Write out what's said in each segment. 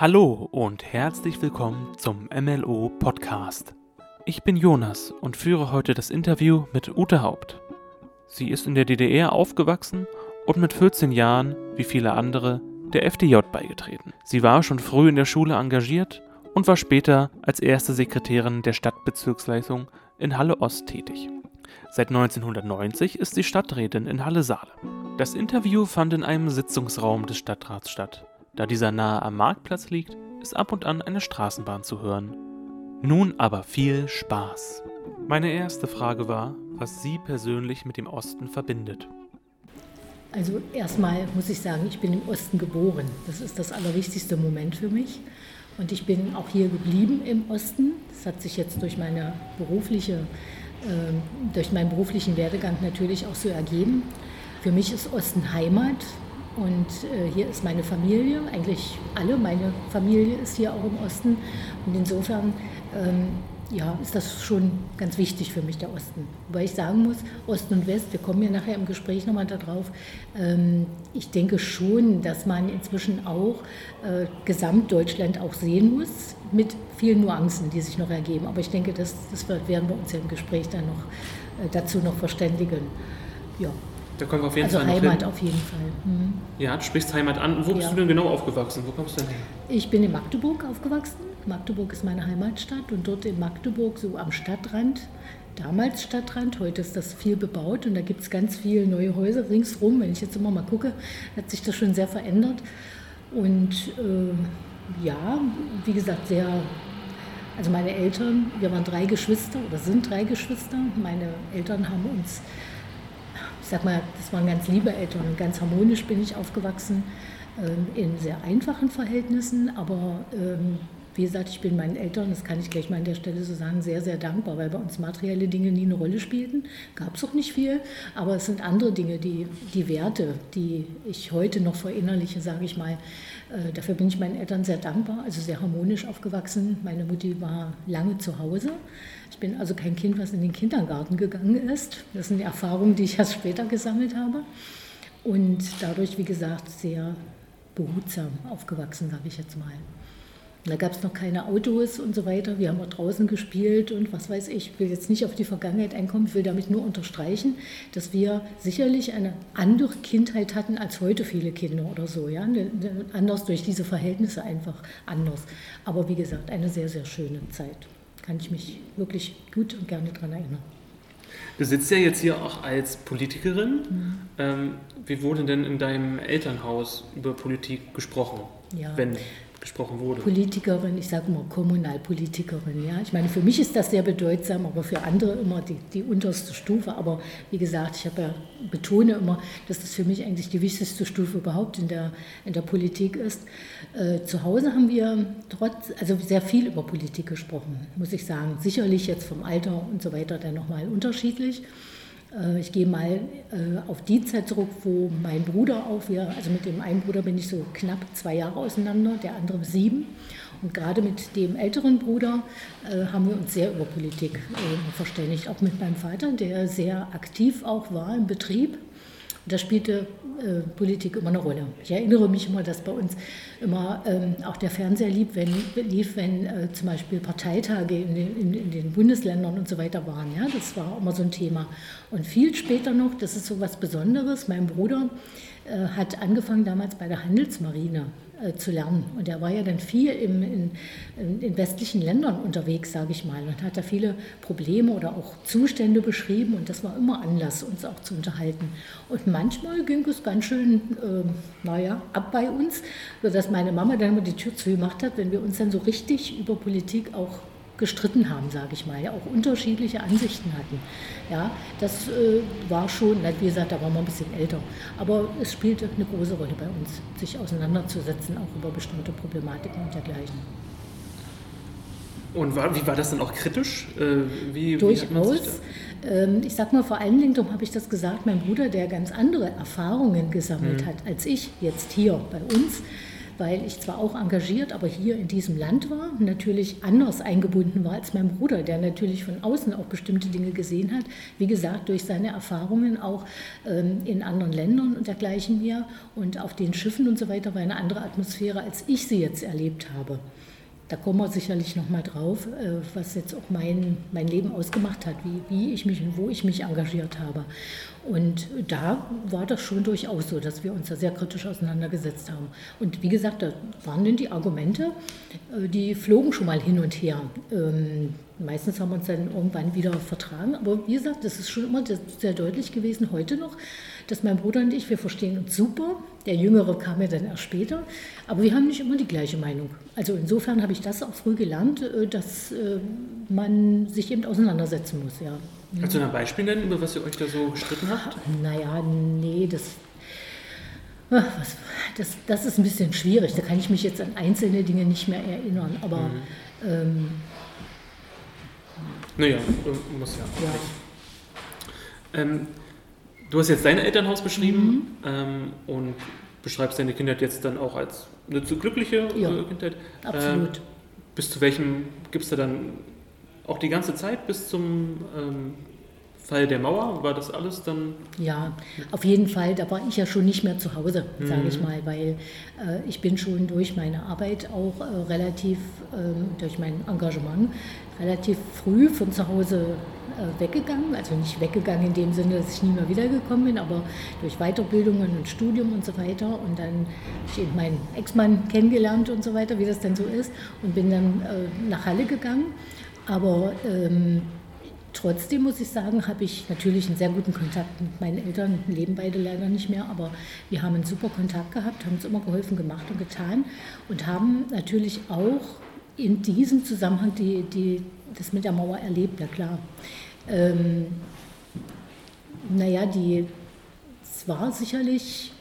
Hallo und herzlich willkommen zum MLO Podcast. Ich bin Jonas und führe heute das Interview mit Ute Haupt. Sie ist in der DDR aufgewachsen und mit 14 Jahren, wie viele andere, der FDJ beigetreten. Sie war schon früh in der Schule engagiert und war später als erste Sekretärin der Stadtbezirksleitung in Halle Ost tätig. Seit 1990 ist sie Stadträtin in Halle Saale. Das Interview fand in einem Sitzungsraum des Stadtrats statt. Da dieser nahe am Marktplatz liegt, ist ab und an eine Straßenbahn zu hören. Nun aber viel Spaß. Meine erste Frage war, was Sie persönlich mit dem Osten verbindet. Also erstmal muss ich sagen, ich bin im Osten geboren. Das ist das allerwichtigste Moment für mich. Und ich bin auch hier geblieben im Osten. Das hat sich jetzt durch, meine berufliche, äh, durch meinen beruflichen Werdegang natürlich auch so ergeben. Für mich ist Osten Heimat. Und äh, hier ist meine Familie, eigentlich alle, meine Familie ist hier auch im Osten. Und insofern ähm, ja, ist das schon ganz wichtig für mich, der Osten. Wobei ich sagen muss, Osten und West, wir kommen ja nachher im Gespräch nochmal darauf, ähm, ich denke schon, dass man inzwischen auch äh, Gesamtdeutschland auch sehen muss, mit vielen Nuancen, die sich noch ergeben. Aber ich denke, das, das werden wir uns ja im Gespräch dann noch äh, dazu noch verständigen. Ja. Da kommen wir auf jeden also Fall Heimat auf jeden Fall. Mhm. Ja, du sprichst Heimat an. Wo ja. bist du denn genau aufgewachsen? Wo kommst du denn her? Ich bin in Magdeburg aufgewachsen. Magdeburg ist meine Heimatstadt und dort in Magdeburg, so am Stadtrand, damals Stadtrand, heute ist das viel bebaut und da gibt es ganz viele neue Häuser ringsrum. Wenn ich jetzt immer mal gucke, hat sich das schon sehr verändert. Und äh, ja, wie gesagt, sehr also meine Eltern, wir waren drei Geschwister oder sind drei Geschwister. Meine Eltern haben uns sag mal, das waren ganz liebe Eltern und ganz harmonisch bin ich aufgewachsen, ähm, in sehr einfachen Verhältnissen, aber ähm, wie gesagt, ich bin meinen Eltern, das kann ich gleich mal an der Stelle so sagen, sehr, sehr dankbar, weil bei uns materielle Dinge nie eine Rolle spielten. Gab es auch nicht viel, aber es sind andere Dinge, die, die Werte, die ich heute noch verinnerliche, sage ich mal. Äh, dafür bin ich meinen Eltern sehr dankbar, also sehr harmonisch aufgewachsen. Meine Mutti war lange zu Hause. Ich bin also kein Kind, was in den Kindergarten gegangen ist. Das sind die Erfahrungen, die ich erst später gesammelt habe. Und dadurch, wie gesagt, sehr behutsam aufgewachsen, sage ich jetzt mal. Da gab es noch keine Autos und so weiter. Wir haben auch draußen gespielt und was weiß ich. Ich will jetzt nicht auf die Vergangenheit einkommen. Ich will damit nur unterstreichen, dass wir sicherlich eine andere Kindheit hatten als heute viele Kinder oder so. Ja? Ne, ne, anders durch diese Verhältnisse einfach anders. Aber wie gesagt, eine sehr, sehr schöne Zeit. Kann ich mich wirklich gut und gerne daran erinnern. Du sitzt ja jetzt hier auch als Politikerin. Mhm. Ähm, wie wurde denn in deinem Elternhaus über Politik gesprochen? Ja. Wenn gesprochen wurde. Politikerin, ich sage immer Kommunalpolitikerin. Ja. Ich meine, für mich ist das sehr bedeutsam, aber für andere immer die, die unterste Stufe. Aber wie gesagt, ich ja, betone immer, dass das für mich eigentlich die wichtigste Stufe überhaupt in der, in der Politik ist. Äh, zu Hause haben wir trotz, also sehr viel über Politik gesprochen, muss ich sagen. Sicherlich jetzt vom Alter und so weiter dann nochmal unterschiedlich. Äh, ich gehe mal äh, auf die Zeit zurück, wo mein Bruder auch, wir, also mit dem einen Bruder bin ich so knapp zwei Jahre auseinander, der andere sieben. Und gerade mit dem älteren Bruder äh, haben wir uns sehr über Politik verständigt, auch mit meinem Vater, der sehr aktiv auch war im Betrieb da spielte äh, Politik immer eine Rolle. Ich erinnere mich immer, dass bei uns immer ähm, auch der Fernseher lief, wenn, lief, wenn äh, zum Beispiel Parteitage in den, in, in den, Bundesländern und so weiter waren. Ja? Das war immer so ein Thema. Und viel später noch, das ist so was Besonderes, mein Bruder äh, hat angefangen damals bei der Handelsmarine äh, zu lernen. Und er war ja dann viel im, in, in, westlichen Ländern unterwegs, sage ich mal, und hat da viele Probleme oder auch Zustände beschrieben. Und das war immer Anlass, uns auch zu unterhalten. Und manchmal ging es ganz schön, äh, naja, ab bei uns, sodass meine Mama dann immer die Tür zugemacht hat, wenn wir uns dann so richtig über Politik auch gestritten haben, sage ich mal, ja, auch unterschiedliche Ansichten hatten. Ja, das äh, war schon, wie gesagt, da waren wir ein bisschen älter, aber es spielte eine große Rolle bei uns, sich auseinanderzusetzen, auch über bestimmte Problematiken und dergleichen. Und war, wie war das dann auch kritisch? Äh, wie, Durchaus. Wie ich sag mal, vor allen Dingen, darum habe ich das gesagt, mein Bruder, der ganz andere Erfahrungen gesammelt mhm. hat als ich jetzt hier bei uns, weil ich zwar auch engagiert, aber hier in diesem Land war, natürlich anders eingebunden war als mein Bruder, der natürlich von außen auch bestimmte Dinge gesehen hat. Wie gesagt, durch seine Erfahrungen auch ähm, in anderen Ländern und dergleichen mehr und auf den Schiffen und so weiter war eine andere Atmosphäre, als ich sie jetzt erlebt habe. Da kommen wir sicherlich noch mal drauf, äh, was jetzt auch mein, mein Leben ausgemacht hat, wie, wie ich mich und wo ich mich engagiert habe. Und da war das schon durchaus so, dass wir uns da sehr kritisch auseinandergesetzt haben. Und wie gesagt, da waren denn die Argumente, äh, die flogen schon mal hin und her. Ähm, meistens haben wir uns dann irgendwann wieder vertragen. Aber wie gesagt, das ist schon immer sehr deutlich gewesen, heute noch, dass mein Bruder und ich, wir verstehen uns super. Der Jüngere kam ja dann erst später. Aber wir haben nicht immer die gleiche Meinung. Also insofern habe ich das auch früh gelernt, äh, dass äh, man sich eben auseinandersetzen muss. Ja. Kannst du ein Beispiel nennen, über was ihr euch da so gestritten habt? Naja, nee, das, was, das, das ist ein bisschen schwierig. Da kann ich mich jetzt an einzelne Dinge nicht mehr erinnern. Aber. Mhm. Ähm, naja, muss ja. ja. Ähm, du hast jetzt dein Elternhaus beschrieben mhm. ähm, und beschreibst deine Kindheit jetzt dann auch als eine zu glückliche ja, äh, Kindheit. Absolut. Ähm, bis zu welchem gibt es da dann auch die ganze Zeit bis zum ähm, Fall der Mauer? War das alles dann? Ja, auf jeden Fall. Da war ich ja schon nicht mehr zu Hause, sage ich mhm. mal, weil äh, ich bin schon durch meine Arbeit auch äh, relativ, äh, durch mein Engagement, relativ früh von zu Hause äh, weggegangen. Also nicht weggegangen in dem Sinne, dass ich nie mehr wiedergekommen bin, aber durch Weiterbildungen und Studium und so weiter. Und dann habe ich eben meinen Ex-Mann kennengelernt und so weiter, wie das denn so ist. Und bin dann äh, nach Halle gegangen aber ähm, trotzdem muss ich sagen, habe ich natürlich einen sehr guten Kontakt mit meinen Eltern, leben beide leider nicht mehr, aber wir haben einen super Kontakt gehabt, haben uns immer geholfen, gemacht und getan und haben natürlich auch in diesem Zusammenhang die, die, das mit der Mauer erlebt, ja klar. Ähm, naja, es war sicherlich,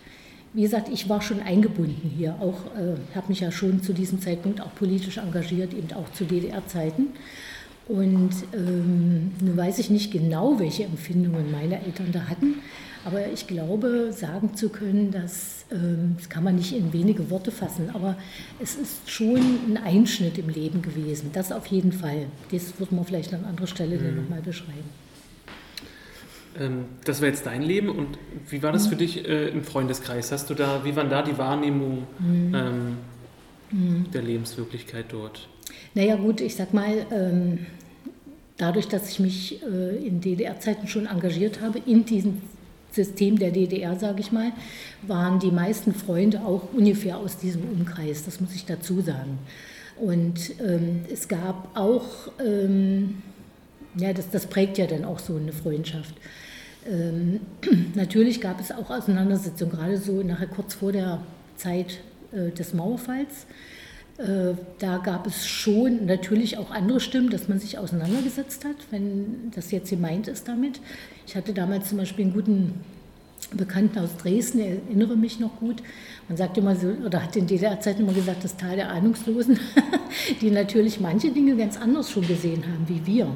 wie gesagt, ich war schon eingebunden hier, auch äh, habe mich ja schon zu diesem Zeitpunkt auch politisch engagiert, eben auch zu DDR-Zeiten. Und ähm, nun weiß ich nicht genau, welche Empfindungen meine Eltern da hatten, aber ich glaube, sagen zu können, dass, ähm, das kann man nicht in wenige Worte fassen, aber es ist schon ein Einschnitt im Leben gewesen, das auf jeden Fall. Das wird man vielleicht an anderer Stelle mhm. dann nochmal beschreiben. Ähm, das war jetzt dein Leben und wie war das mhm. für dich äh, im Freundeskreis? Hast du da, wie waren da die Wahrnehmungen mhm. Mhm. der Lebenswirklichkeit dort? Naja gut, ich sag mal, ähm, dadurch, dass ich mich äh, in DDR-Zeiten schon engagiert habe, in diesem System der DDR, sage ich mal, waren die meisten Freunde auch ungefähr aus diesem Umkreis, das muss ich dazu sagen. Und ähm, es gab auch, ähm, ja, das, das, prägt ja dann auch so eine Freundschaft. Natürlich gab es auch Auseinandersetzungen, gerade so nachher kurz vor der Zeit äh, des Mauerfalls. Äh, da gab es schon natürlich auch andere Stimmen, dass man sich auseinandergesetzt hat, wenn das jetzt gemeint ist damit. Ich hatte damals zum Beispiel einen guten Bekannten aus Dresden, erinnere mich noch gut. Man sagt immer so, oder hat in DDR-Zeiten immer gesagt, das Tal der Ahnungslosen, die natürlich manche Dinge ganz anders schon gesehen haben wie wir.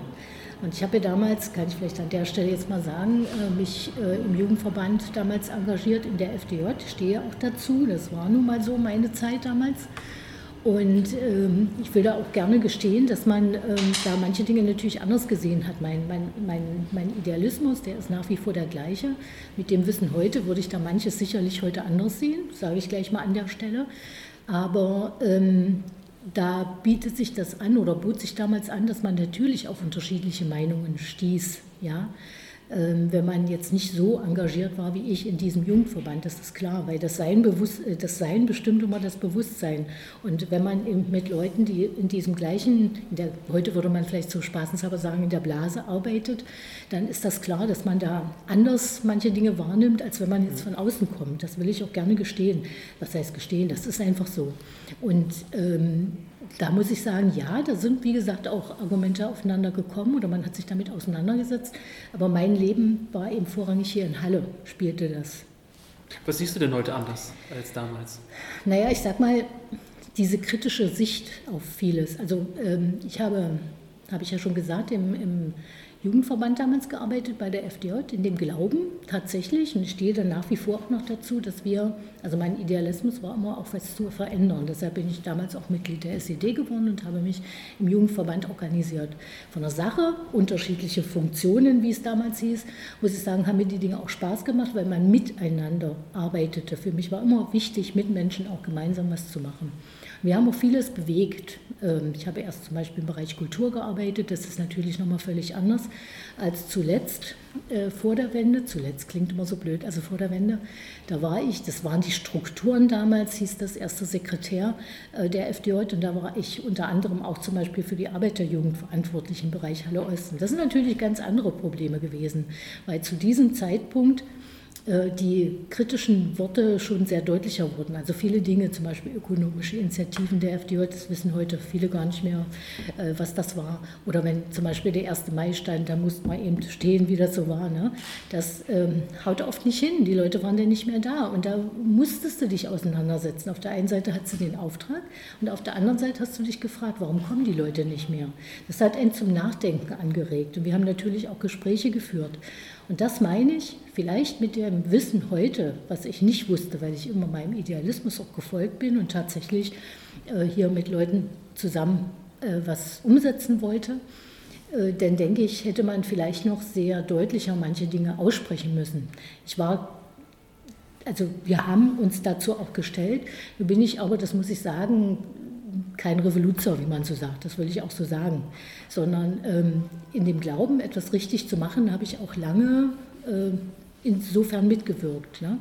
Und ich habe ja damals, kann ich vielleicht an der Stelle jetzt mal sagen, äh, mich äh, im Jugendverband damals engagiert in der FDJ. Stehe auch dazu, das war nun mal so meine Zeit damals. Und ähm, ich will da auch gerne gestehen, dass man ähm, da manche Dinge natürlich anders gesehen hat. Mein, mein, mein, mein Idealismus, der ist nach wie vor der gleiche. Mit dem Wissen heute würde ich da manches sicherlich heute anders sehen, sage ich gleich mal an der Stelle. Aber ähm, da bietet sich das an oder bot sich damals an, dass man natürlich auf unterschiedliche Meinungen stieß. Ja? Ähm, wenn man jetzt nicht so engagiert war wie ich in diesem Jugendverband, das ist klar, weil das Sein, bewusst, äh, das Sein bestimmt immer das Bewusstsein. Und wenn man mit Leuten, die in diesem gleichen, in der, heute würde man vielleicht so spaßenshalber sagen, in der Blase arbeitet, dann ist das klar, dass man da anders manche Dinge wahrnimmt, als wenn man jetzt von außen kommt. Das will ich auch gerne gestehen. Was heißt gestehen? Das ist einfach so. Und ähm, da muss ich sagen, ja, da sind, wie gesagt, auch Argumente aufeinander gekommen oder man hat sich damit auseinandergesetzt. Aber mein Leben war eben vorrangig hier in Halle, spielte das. Was siehst du denn heute anders als damals? Naja, ich sag mal, diese kritische Sicht auf vieles. Also ähm, ich habe habe ich ja schon gesagt, im, im Jugendverband damals gearbeitet bei der FDJ, in dem Glauben tatsächlich, und ich stehe da nach wie vor auch noch dazu, dass wir, also mein Idealismus war immer auch was zu verändern. Deshalb bin ich damals auch Mitglied der SED geworden und habe mich im Jugendverband organisiert. Von der Sache, unterschiedliche Funktionen, wie es damals hieß, muss ich sagen, haben mir die Dinge auch Spaß gemacht, weil man miteinander arbeitete. Für mich war immer wichtig, mit Menschen auch gemeinsam was zu machen. Wir haben auch vieles bewegt. Ähm, ich habe erst zum Beispiel im Bereich Kultur gearbeitet. Das ist natürlich nochmal völlig anders als zuletzt äh, vor der Wende. Zuletzt klingt immer so blöd, also vor der Wende. Da war ich, das waren die Strukturen damals, hieß das erste Sekretär äh, der FDJ. Und da war ich unter anderem auch zum Beispiel für die Arbeiterjugend verantwortlich im Bereich Halle Osten. Das sind natürlich ganz andere Probleme gewesen, weil zu diesem Zeitpunkt die kritischen Worte schon sehr deutlicher wurden. Also viele Dinge, zum Beispiel ökonomische Initiativen der FDJ, das wissen heute viele gar nicht mehr, äh, was das war. Oder wenn zum Beispiel der 1. Mai stand, da musste man eben stehen, wie das so war. Ne? Das ähm, haut oft nicht hin. Die Leute waren dann nicht mehr da. Und da musstest du dich auseinandersetzen. Auf der einen Seite hast du den Auftrag und auf der anderen Seite hast du dich gefragt, warum kommen die Leute nicht mehr? Das hat einen zum Nachdenken angeregt. Und wir haben natürlich auch Gespräche geführt. Und das meine ich, vielleicht mit dem Wissen heute, was ich nicht wusste, weil ich immer meinem Idealismus auch gefolgt bin und tatsächlich äh, hier mit Leuten zusammen äh, was umsetzen wollte. Äh, denn denke ich, hätte man vielleicht noch sehr deutlicher manche Dinge aussprechen müssen. Ich war also wir haben uns dazu auch gestellt. Nun bin ich aber, das muss ich sagen, kein Revoluzer, wie man so sagt, das will ich auch so sagen, sondern ähm, in dem Glauben, etwas richtig zu machen, habe ich auch lange äh, insofern mitgewirkt. Ne?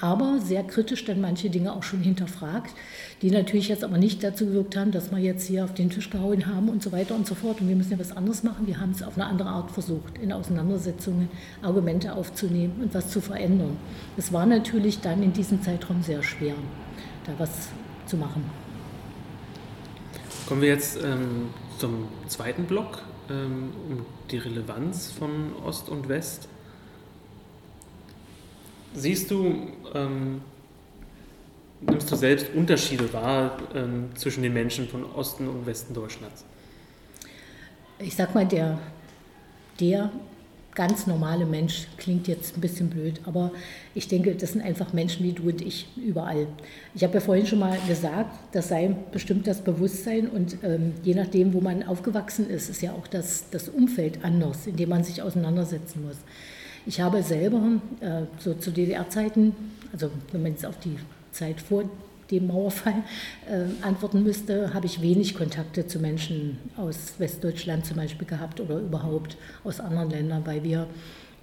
Aber sehr kritisch dann manche Dinge auch schon hinterfragt, die natürlich jetzt aber nicht dazu gewirkt haben, dass wir jetzt hier auf den Tisch gehauen haben und so weiter und so fort. Und wir müssen ja was anderes machen. Wir haben es auf eine andere Art versucht, in Auseinandersetzungen Argumente aufzunehmen und was zu verändern. Es war natürlich dann in diesem Zeitraum sehr schwer, da was zu machen. Kommen wir jetzt ähm, zum zweiten Block, ähm, um die Relevanz von Ost und West. Siehst du, ähm, nimmst du selbst Unterschiede wahr ähm, zwischen den Menschen von Osten und Westen Deutschlands? Ich sag mal, der, der ganz normale Mensch, klingt jetzt ein bisschen blöd, aber ich denke, das sind einfach Menschen wie du und ich überall. Ich habe ja vorhin schon mal gesagt, das sei bestimmt das Bewusstsein und ähm, je nachdem, wo man aufgewachsen ist, ist ja auch das, das Umfeld anders, in dem man sich auseinandersetzen muss. Ich habe selber äh, so zu DDR-Zeiten, also wenn man jetzt auf die Zeit vor dem Mauerfall äh, antworten müsste, habe ich wenig Kontakte zu Menschen aus Westdeutschland zum Beispiel gehabt oder überhaupt aus anderen Ländern, weil wir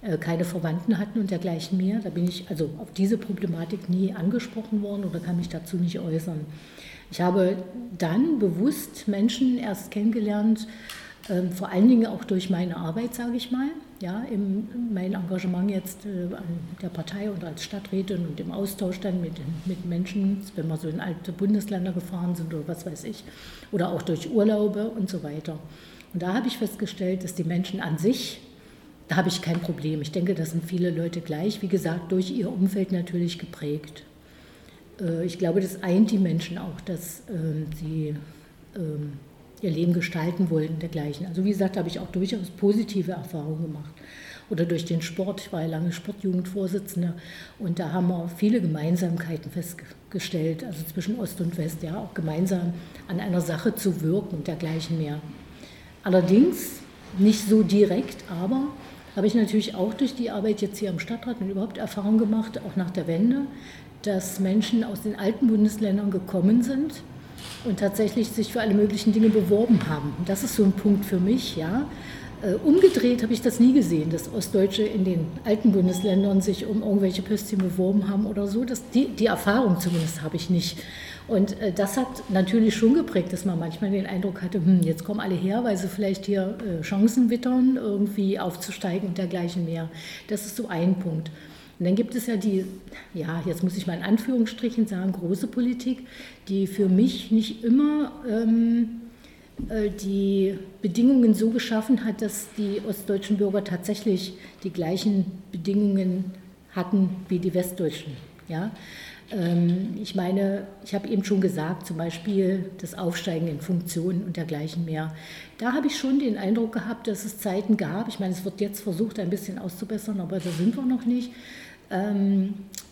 äh, keine Verwandten hatten und dergleichen mehr. Da bin ich also auf diese Problematik nie angesprochen worden oder kann mich dazu nicht äußern. Ich habe dann bewusst Menschen erst kennengelernt, äh, vor allen Dingen auch durch meine Arbeit, sage ich mal ja, im, mein Engagement jetzt äh, an der Partei und als Stadträtin und im Austausch dann mit, mit Menschen, wenn wir so in alte Bundesländer gefahren sind oder was weiß ich, oder auch durch Urlaube und so weiter. Und da habe ich festgestellt, dass die Menschen an sich, da habe ich kein Problem. Ich denke, das sind viele Leute gleich, wie gesagt, durch ihr Umfeld natürlich geprägt. Äh, ich glaube, das eint die Menschen auch, dass äh, sie ähm, ihr Leben gestalten wollen und dergleichen. Also wie gesagt, habe ich auch durchaus positive Erfahrungen gemacht. Oder durch den Sport, ich war ja lange Sportjugendvorsitzende und da haben wir viele Gemeinsamkeiten festgestellt, also zwischen Ost und West, ja, auch gemeinsam an einer Sache zu wirken und dergleichen mehr. Allerdings nicht so direkt, aber habe ich natürlich auch durch die Arbeit jetzt hier am Stadtrat und überhaupt Erfahrung gemacht, auch nach der Wende, dass Menschen aus den alten Bundesländern gekommen sind, und tatsächlich sich für alle möglichen Dinge beworben haben. Das ist so ein Punkt für mich, ja. Äh, umgedreht habe ich das nie gesehen, dass Ostdeutsche in den alten Bundesländern sich um irgendwelche Pöstchen beworben haben oder so. Das, die, die Erfahrung zumindest habe ich nicht. Und äh, das hat natürlich schon geprägt, dass man manchmal den Eindruck hatte, hm, jetzt kommen alle her, weil sie vielleicht hier äh, Chancen wittern, irgendwie aufzusteigen und dergleichen mehr. Das ist so ein Punkt. Und dann gibt es ja die, ja, jetzt muss ich mal in Anführungsstrichen sagen, große Politik, die für mich nicht immer ähm, äh, die Bedingungen so geschaffen hat, dass die ostdeutschen Bürger tatsächlich die gleichen Bedingungen hatten wie die westdeutschen. Ja? Ähm, ich meine, ich habe eben schon gesagt, zum Beispiel das Aufsteigen in Funktionen und dergleichen mehr. Da habe ich schon den Eindruck gehabt, dass es Zeiten gab. Ich meine, es wird jetzt versucht, ein bisschen auszubessern, aber da sind wir noch nicht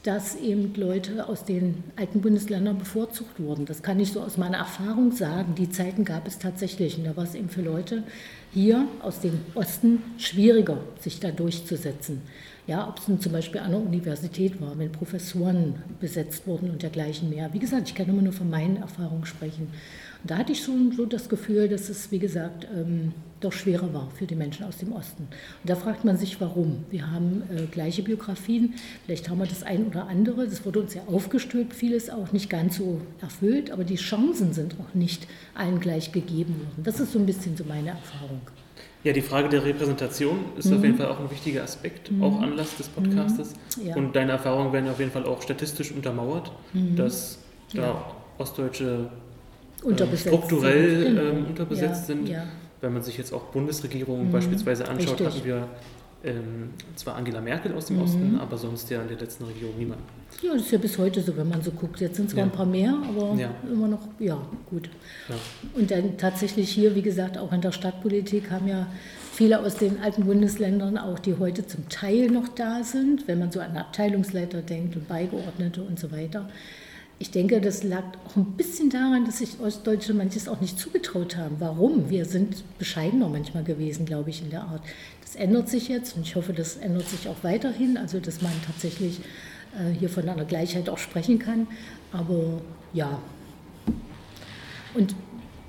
dass eben Leute aus den alten Bundesländern bevorzugt wurden. Das kann ich so aus meiner Erfahrung sagen. Die Zeiten gab es tatsächlich. Und da war es eben für Leute hier aus dem Osten schwieriger, sich da durchzusetzen. Ja, ob es nun zum Beispiel an der Universität war, wenn Professoren besetzt wurden und dergleichen mehr. Wie gesagt, ich kann immer nur von meinen Erfahrungen sprechen. Und da hatte ich schon so das Gefühl, dass es, wie gesagt, ähm, doch schwerer war für die Menschen aus dem Osten. Und da fragt man sich, warum. Wir haben äh, gleiche Biografien, vielleicht haben wir das ein oder andere, das wurde uns ja aufgestülpt, vieles auch nicht ganz so erfüllt, aber die Chancen sind auch nicht allen gleich gegeben worden. Das ist so ein bisschen so meine Erfahrung. Ja, die Frage der Repräsentation ist mhm. auf jeden Fall auch ein wichtiger Aspekt, mhm. auch Anlass des Podcastes. Mhm. Ja. Und deine Erfahrungen werden auf jeden Fall auch statistisch untermauert, mhm. dass da ja. Ostdeutsche äh, strukturell sind. Genau. Ähm, unterbesetzt ja. sind. Wenn man sich jetzt auch Bundesregierungen mhm. beispielsweise anschaut, Richtig. hatten wir ähm, zwar Angela Merkel aus dem mhm. Osten, aber sonst ja in der letzten Regierung niemand. Ja, das ist ja bis heute so, wenn man so guckt. Jetzt sind zwar ja. ein paar mehr, aber ja. immer noch, ja, gut. Ja. Und dann tatsächlich hier, wie gesagt, auch in der Stadtpolitik haben ja viele aus den alten Bundesländern auch, die heute zum Teil noch da sind, wenn man so an Abteilungsleiter denkt und Beigeordnete und so weiter. Ich denke, das lag auch ein bisschen daran, dass sich Ostdeutsche manches auch nicht zugetraut haben. Warum? Wir sind bescheidener manchmal gewesen, glaube ich, in der Art. Das ändert sich jetzt und ich hoffe, das ändert sich auch weiterhin, also dass man tatsächlich äh, hier von einer Gleichheit auch sprechen kann. Aber ja. Und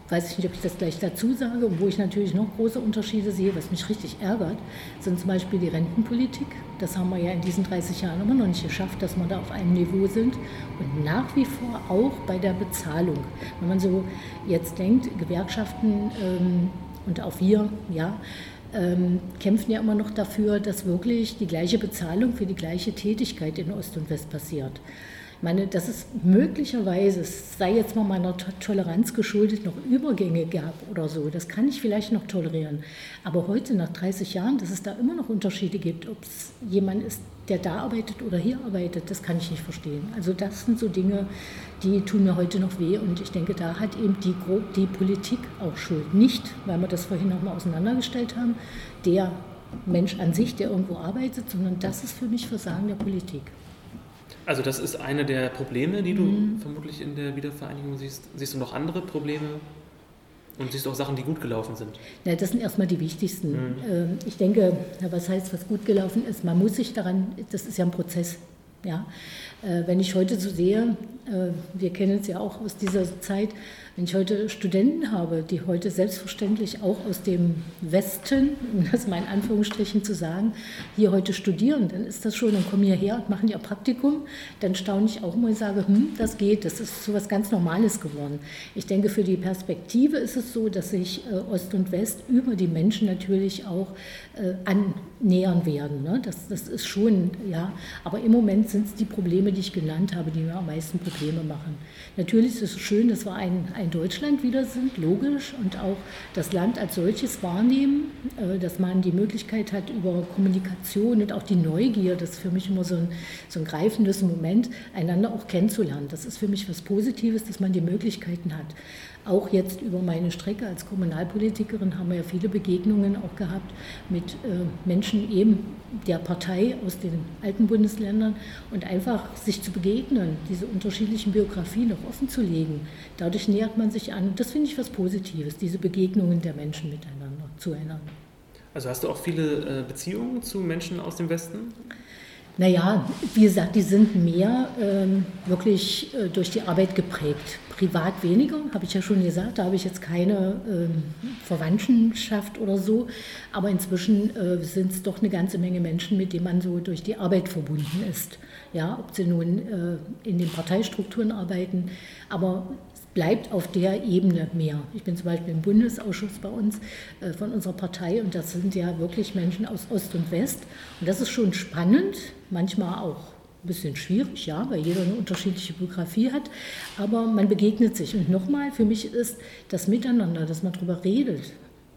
weiß ich nicht, ob ich das gleich dazu sage, wo ich natürlich noch große Unterschiede sehe, was mich richtig ärgert, sind zum Beispiel die Rentenpolitik. Das haben wir ja in diesen 30 Jahren immer noch nicht geschafft, dass wir da auf einem Niveau sind. Und nach wie vor auch bei der Bezahlung. Wenn man so jetzt denkt, Gewerkschaften ähm, und auch wir, ja, ähm, kämpfen ja immer noch dafür, dass wirklich die gleiche Bezahlung für die gleiche Tätigkeit in Ost und West passiert. Meine, dass es möglicherweise, es sei jetzt mal meiner Toleranz geschuldet, noch Übergänge gab oder so, das kann ich vielleicht noch tolerieren. Aber heute, nach 30 Jahren, dass es da immer noch Unterschiede gibt, ob es jemand ist, der da arbeitet oder hier arbeitet, das kann ich nicht verstehen. Also das sind so Dinge, die tun mir heute noch weh und ich denke, da hat eben die, die Politik auch Schuld. Nicht, weil wir das vorhin nochmal auseinandergestellt haben, der Mensch an sich, der irgendwo arbeitet, sondern das ist für mich Versagen der Politik. Also das ist eine der Probleme, die du mhm. vermutlich in der Wiedervereinigung siehst. Siehst du noch andere Probleme und siehst du auch Sachen, die gut gelaufen sind? Ja, das sind erstmal die wichtigsten. Mhm. Ähm, ich denke, was heißt, was gut gelaufen ist? Man muss sich daran, das ist ja ein Prozess. Ja? Äh, wenn ich heute so sehe, äh, wir kennen es ja auch aus dieser Zeit, wenn ich heute Studenten habe, die heute selbstverständlich auch aus dem Westen, um das mal in Anführungsstrichen zu sagen, hier heute studieren, dann ist das schon, dann kommen hierher und machen ihr Praktikum, dann staune ich auch immer und sage, hm, das geht, das ist so was ganz Normales geworden. Ich denke, für die Perspektive ist es so, dass sich äh, Ost und West über die Menschen natürlich auch äh, annähern werden. Ne? Das, das ist schon, ja, aber im Moment sind es die Probleme, die ich genannt habe, die mir am meisten Probleme machen. Natürlich ist es schön, dass wir ein, ein in Deutschland wieder sind, logisch, und auch das Land als solches wahrnehmen, äh, dass man die Möglichkeit hat, über Kommunikation und auch die Neugier, das ist für mich immer so ein, so ein greifendes Moment, einander auch kennenzulernen. Das ist für mich was Positives, dass man die Möglichkeiten hat. Auch jetzt über meine Strecke als Kommunalpolitikerin haben wir ja viele Begegnungen auch gehabt mit äh, Menschen eben der Partei aus den alten Bundesländern und einfach sich zu begegnen, diese unterschiedlichen Biografien auch offen zu legen. Dadurch nähert man sich an. Das finde ich was Positives, diese Begegnungen der Menschen miteinander zu erinnern. Also hast du auch viele äh, Beziehungen zu Menschen aus dem Westen? Naja, wie gesagt, die sind mehr ähm, wirklich äh, durch die Arbeit geprägt. Privat weniger, habe ich ja schon gesagt, da habe ich jetzt keine ähm, Verwandtschaft oder so. Aber inzwischen äh, sind es doch eine ganze Menge Menschen, mit denen man so durch die Arbeit verbunden ist. Ja, ob sie nun äh, in den Parteistrukturen arbeiten, aber bleibt auf der Ebene mehr. Ich bin zum Beispiel im Bundesausschuss bei uns äh, von unserer Partei und das sind ja wirklich Menschen aus Ost und West. Und das ist schon spannend, manchmal auch ein bisschen schwierig, ja, weil jeder eine unterschiedliche Biografie hat, aber man begegnet sich. Und nochmal, für mich ist das Miteinander, dass man darüber redet,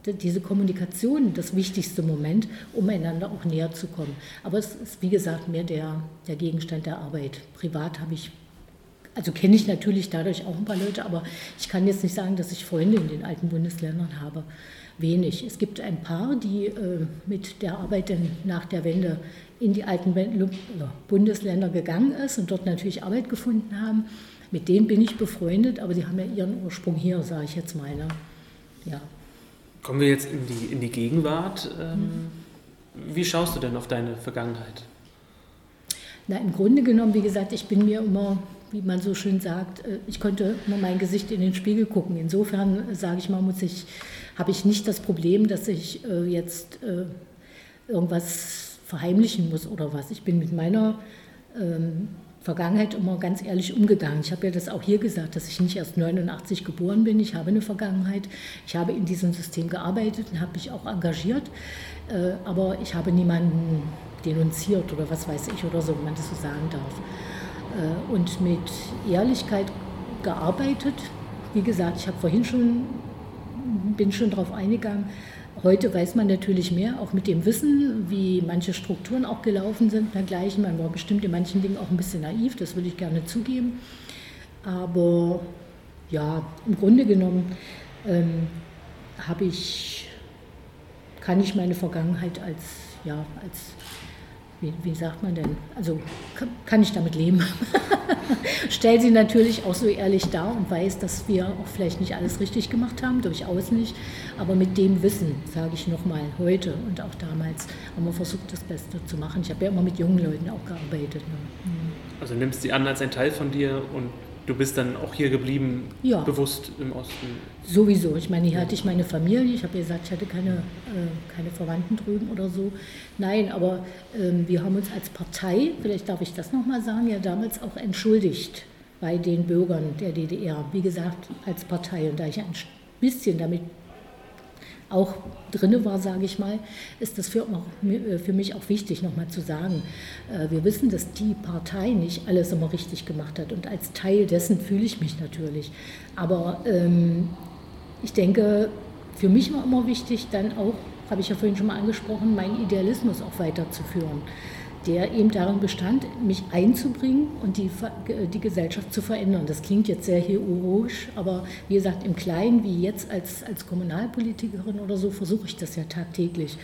diese Kommunikation das wichtigste Moment, um einander auch näher zu kommen. Aber es ist, wie gesagt, mehr der, der Gegenstand der Arbeit. Privat habe ich also kenne ich natürlich dadurch auch ein paar Leute, aber ich kann jetzt nicht sagen, dass ich Freunde in den alten Bundesländern habe. Wenig. Es gibt ein paar, die äh, mit der Arbeit nach der Wende in die alten Bundesländer gegangen ist und dort natürlich Arbeit gefunden haben. Mit denen bin ich befreundet, aber die haben ja ihren Ursprung hier, sage ich jetzt mal. Ne? Ja. Kommen wir jetzt in die, in die Gegenwart. Ähm, wie schaust du denn auf deine Vergangenheit? Na, im Grunde genommen, wie gesagt, ich bin mir immer, wie man so schön sagt, äh, ich konnte immer mein Gesicht in den Spiegel gucken. Insofern, äh, sage ich mal, muss ich, habe ich nicht das Problem, dass ich äh, jetzt irgendwas verheimlichen muss oder was. Ich bin mit meiner ähm, Vergangenheit immer ganz ehrlich umgegangen. Ich habe ja das auch hier gesagt, dass ich nicht erst 89 geboren bin. Ich habe eine Vergangenheit. Ich habe in diesem System gearbeitet und habe mich auch engagiert. Aber ich habe niemanden denunziert oder was weiß ich oder so, wenn man das so sagen darf. Äh, und mit Ehrlichkeit gearbeitet. Wie gesagt, ich habe vorhin schon, bin schon darauf eingegangen, Heute weiß man natürlich mehr, auch mit dem Wissen, wie manche Strukturen auch gelaufen sind dergleichen. Man war bestimmt in manchen Dingen auch ein bisschen naiv, das würde ich gerne zugeben. Aber ja, im Grunde genommen ähm, habe ich, kann ich meine Vergangenheit als, ja, als wie, wie, sagt man denn? Also kann, ich damit leben. Stell sie natürlich auch so ehrlich dar und weiß, dass wir auch vielleicht nicht alles richtig gemacht haben, durchaus nicht. Aber mit dem Wissen, sage ich nochmal, heute und auch damals, haben wir versucht, das Beste zu machen. Ich habe ja immer mit jungen Leuten auch gearbeitet. Ne? Mhm. Also nimmst sie an als ein Teil von dir und du bist dann auch hier geblieben, ja. bewusst im Osten? Sowieso. Ich meine, hier hatte ich meine Familie. Ich habe ja gesagt, ich hatte keine, äh, keine Verwandten drüben oder so. Nein, aber ähm, wir haben uns als Partei, vielleicht darf ich das nochmal sagen, ja damals auch entschuldigt bei den Bürgern der DDR. Wie gesagt, als Partei. Und da ich ein bisschen damit auch drin war, sage ich mal, ist das für, äh, für mich auch wichtig, nochmal zu sagen. Äh, wir wissen, dass die Partei nicht alles immer richtig gemacht hat und als Teil dessen fühle ich mich natürlich. Aber ähm, ich denke, für mich war immer wichtig, dann auch, habe ich ja vorhin schon mal angesprochen, meinen Idealismus auch weiterzuführen der eben darin bestand, mich einzubringen und die, die Gesellschaft zu verändern. Das klingt jetzt sehr heroisch, aber wie gesagt, im Kleinen, wie jetzt als, als Kommunalpolitikerin oder so, versuche ich das ja tagtäglich.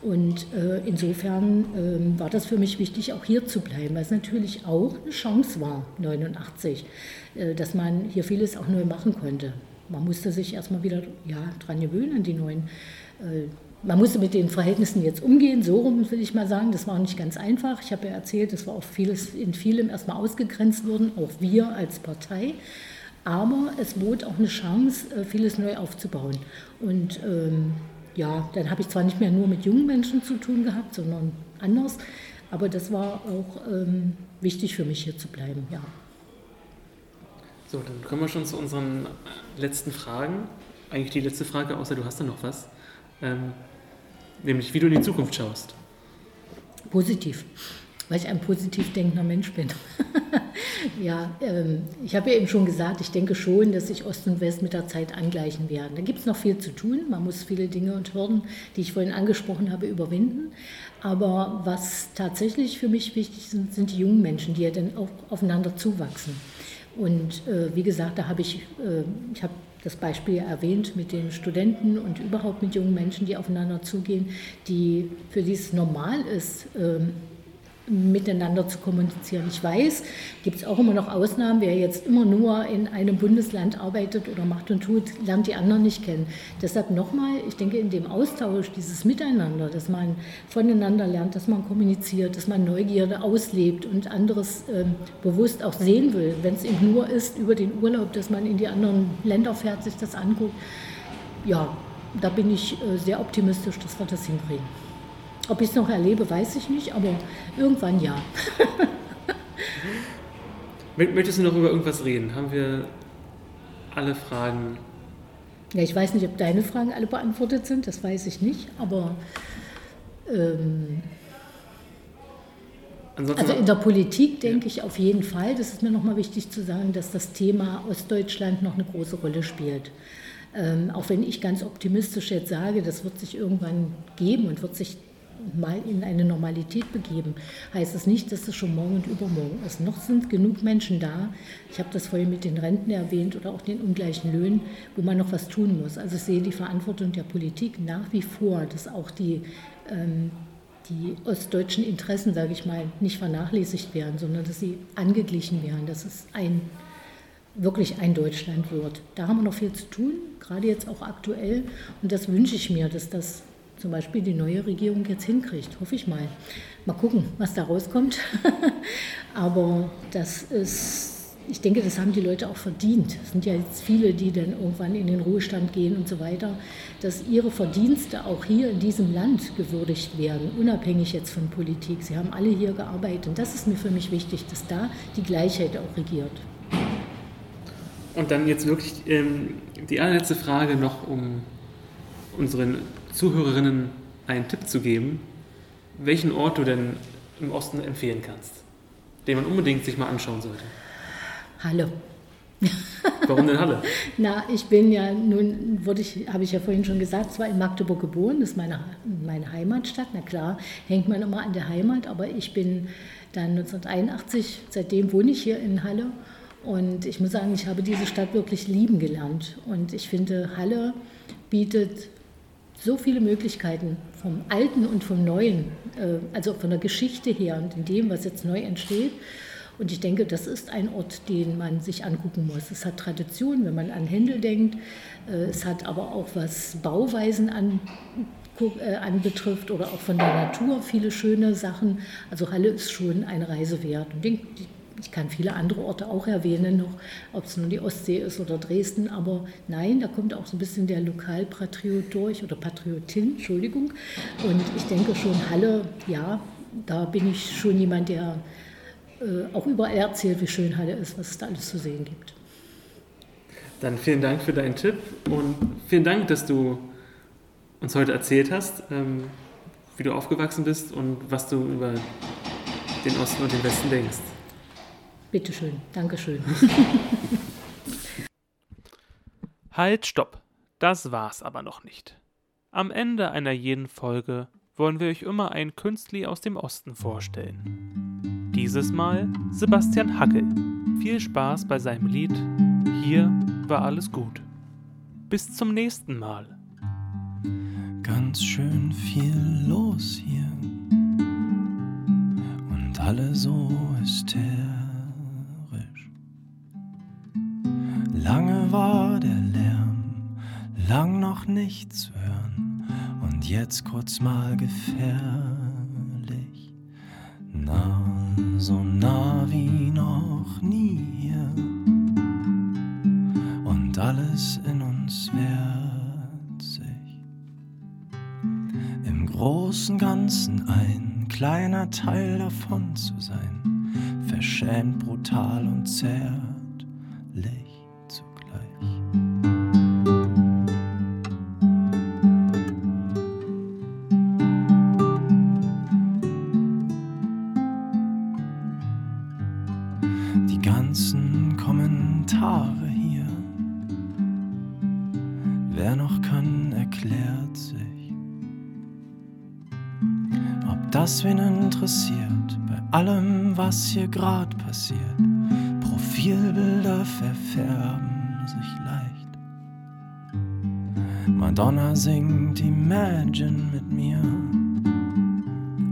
Und äh, insofern äh, war das für mich wichtig, auch hier zu bleiben, weil es natürlich auch eine Chance war, 89, äh, dass man hier vieles auch neu machen konnte. Man musste sich erstmal wieder ja, dran gewöhnen an die neuen äh, man musste mit den Verhältnissen jetzt umgehen, so rum will ich mal sagen. Das war nicht ganz einfach. Ich habe ja erzählt, dass wir auch vieles, in vielem erstmal ausgegrenzt wurden, auch wir als Partei. Aber es bot auch eine Chance, äh, vieles neu aufzubauen. Und ähm, ja, dann habe ich zwar nicht mehr nur mit jungen Menschen zu tun gehabt, sondern anders. Aber das war auch ähm, wichtig für mich hier zu bleiben, ja. So, dann kommen wir schon zu unseren letzten Fragen. Eigentlich die letzte Frage, außer du hast da noch was. Ähm, nämlich wie du in die Zukunft schaust. Positiv, weil ich ein positiv denkender Mensch bin. ja, ähm, ich habe ja eben schon gesagt, ich denke schon, dass sich Ost und West mit der Zeit angleichen werden. Da gibt es noch viel zu tun. Man muss viele Dinge und Hürden, die ich vorhin angesprochen habe, überwinden. Aber was tatsächlich für mich wichtig sind, sind die jungen Menschen, die ja dann auch aufeinander zuwachsen. Und äh, wie gesagt, da habe ich, äh, ich habe das Beispiel erwähnt mit den Studenten und überhaupt mit jungen Menschen, die aufeinander zugehen, die für die es normal ist, ähm, miteinander zu kommunizieren. Ich weiß, gibt es auch immer noch Ausnahmen, wer jetzt immer nur in einem Bundesland arbeitet oder macht und tut, lernt die anderen nicht kennen. Deshalb nochmal, ich denke, in dem Austausch, dieses Miteinander, dass man voneinander lernt, dass man kommuniziert, dass man Neugierde auslebt und anderes äh, bewusst auch sehen will, wenn es eben nur ist über den Urlaub, dass man in die anderen Länder fährt, sich das anguckt. Ja, da bin ich äh, sehr optimistisch, dass wir das hinkriegen. Ob ich es noch erlebe, weiß ich nicht, aber irgendwann ja. Möchtest du noch über irgendwas reden? Haben wir alle Fragen? Ja, ich weiß nicht, ob deine Fragen alle beantwortet sind, das weiß ich nicht, aber ähm, also in der Politik denke ja. ich auf jeden Fall, das ist mir nochmal wichtig zu sagen, dass das Thema Ostdeutschland noch eine große Rolle spielt. Ähm, auch wenn ich ganz optimistisch jetzt sage, das wird sich irgendwann geben und wird sich mal in eine Normalität begeben, heißt es das nicht, dass es schon morgen und übermorgen ist. Noch sind genug Menschen da, ich habe das vorhin mit den Renten erwähnt oder auch den ungleichen Löhnen, wo man noch was tun muss. Also ich sehe die Verantwortung der Politik nach wie vor, dass auch die, ähm, die ostdeutschen Interessen, sage ich mal, nicht vernachlässigt werden, sondern dass sie angeglichen werden, dass es ein wirklich ein Deutschland wird. Da haben wir noch viel zu tun, gerade jetzt auch aktuell. Und das wünsche ich mir, dass das zum Beispiel die neue Regierung jetzt hinkriegt. Hoffe ich mal. Mal gucken, was da rauskommt. Aber das ist, ich denke, das haben die Leute auch verdient. Es sind ja jetzt viele, die dann irgendwann in den Ruhestand gehen und so weiter, dass ihre Verdienste auch hier in diesem Land gewürdigt werden, unabhängig jetzt von Politik. Sie haben alle hier gearbeitet. Und das ist mir für mich wichtig, dass da die Gleichheit auch regiert. Und dann jetzt wirklich ähm, die allerletzte Frage noch, um unseren Zuhörerinnen einen Tipp zu geben, welchen Ort du denn im Osten empfehlen kannst, den man unbedingt sich mal anschauen sollte. Halle. Warum denn Halle? Na, ich bin ja nun, wurde ich, habe ich ja vorhin schon gesagt, zwar in Magdeburg geboren, das ist meine, meine Heimatstadt. Na klar, hängt man immer an der Heimat, aber ich bin dann 1981, seitdem wohne ich hier in Halle und ich muss sagen, ich habe diese Stadt wirklich lieben gelernt. Und ich finde, Halle bietet so viele Möglichkeiten vom Alten und vom Neuen, äh, also von der Geschichte her und in dem, was jetzt neu entsteht. Und ich denke, das ist ein Ort, den man sich angucken muss. Es hat Tradition, wenn man an Händel denkt. Äh, es hat aber auch was Bauweisen an, äh, anbetrifft oder auch von der Natur viele schöne Sachen. Also Halle ist schon eine Reise wert. Und die, ich kann viele andere Orte auch erwähnen, noch, ob es nun die Ostsee ist oder Dresden, aber nein, da kommt auch so ein bisschen der Lokalpatriot durch oder Patriotin, Entschuldigung. Und ich denke schon, Halle, ja, da bin ich schon jemand, der äh, auch überall erzählt, wie schön Halle ist, was es da alles zu sehen gibt. Dann vielen Dank für deinen Tipp und vielen Dank, dass du uns heute erzählt hast, ähm, wie du aufgewachsen bist und was du über den Osten und den Westen denkst. Bitteschön, Dankeschön. halt, stopp. Das war's aber noch nicht. Am Ende einer jeden Folge wollen wir euch immer ein Künstli aus dem Osten vorstellen. Dieses Mal Sebastian Hackel. Viel Spaß bei seinem Lied Hier war alles gut. Bis zum nächsten Mal. Ganz schön viel los hier und alle so hysterisch. Lange war der Lärm, lang noch nicht zu hören und jetzt kurz mal gefährlich. Nah, so nah wie noch nie hier und alles in uns wehrt sich. Im großen Ganzen ein kleiner Teil davon zu sein, verschämt, brutal und zärtlich. das wen interessiert, bei allem, was hier grad passiert. Profilbilder verfärben sich leicht. Madonna singt Imagine mit mir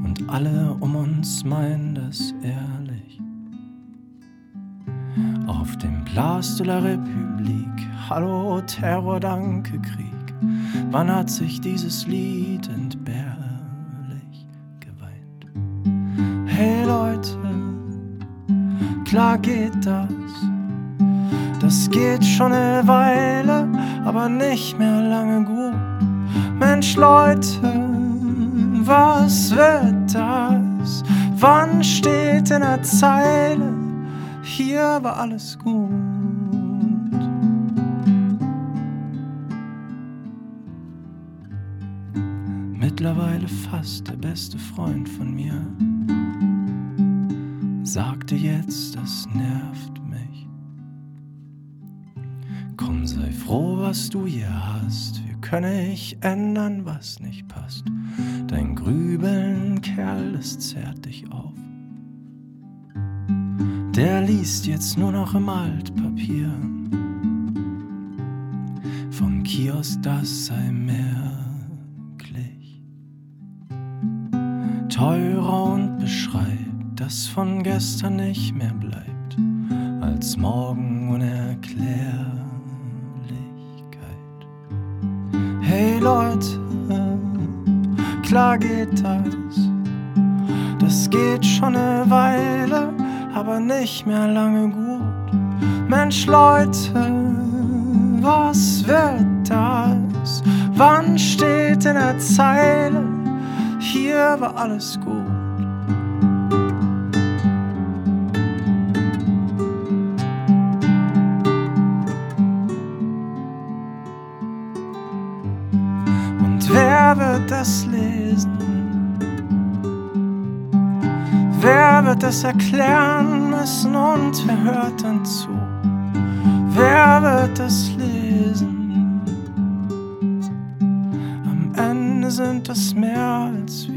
und alle um uns meinen das ehrlich. Place de la République, hallo Terror, danke Krieg, wann hat sich dieses Lied entbehren? klar geht das. Das geht schon eine Weile, aber nicht mehr lange gut. Mensch, Leute, was wird das? Wann steht in der Zeile, hier war alles gut? Mittlerweile fast der beste Freund von mir sagte jetzt, das nervt mich. Komm, sei froh was du hier hast. Wir können nicht ändern, was nicht passt. Dein Grübeln, Kerl, das zerrt dich auf. Der liest jetzt nur noch im Altpapier. Vom Kiosk, das sei merklich. Teurer und beschreibt, dass von gestern nicht mehr bleibt, als morgen Unerklärlichkeit. Hey Leute, klar geht das. Das geht schon eine Weile, aber nicht mehr lange gut. Mensch, Leute, was wird das? Wann steht in der Zeile, hier war alles gut? Und wer wird das lesen? Wer wird es erklären müssen und wer hört dann zu? Wer wird es lesen? Sind es mehr als wir.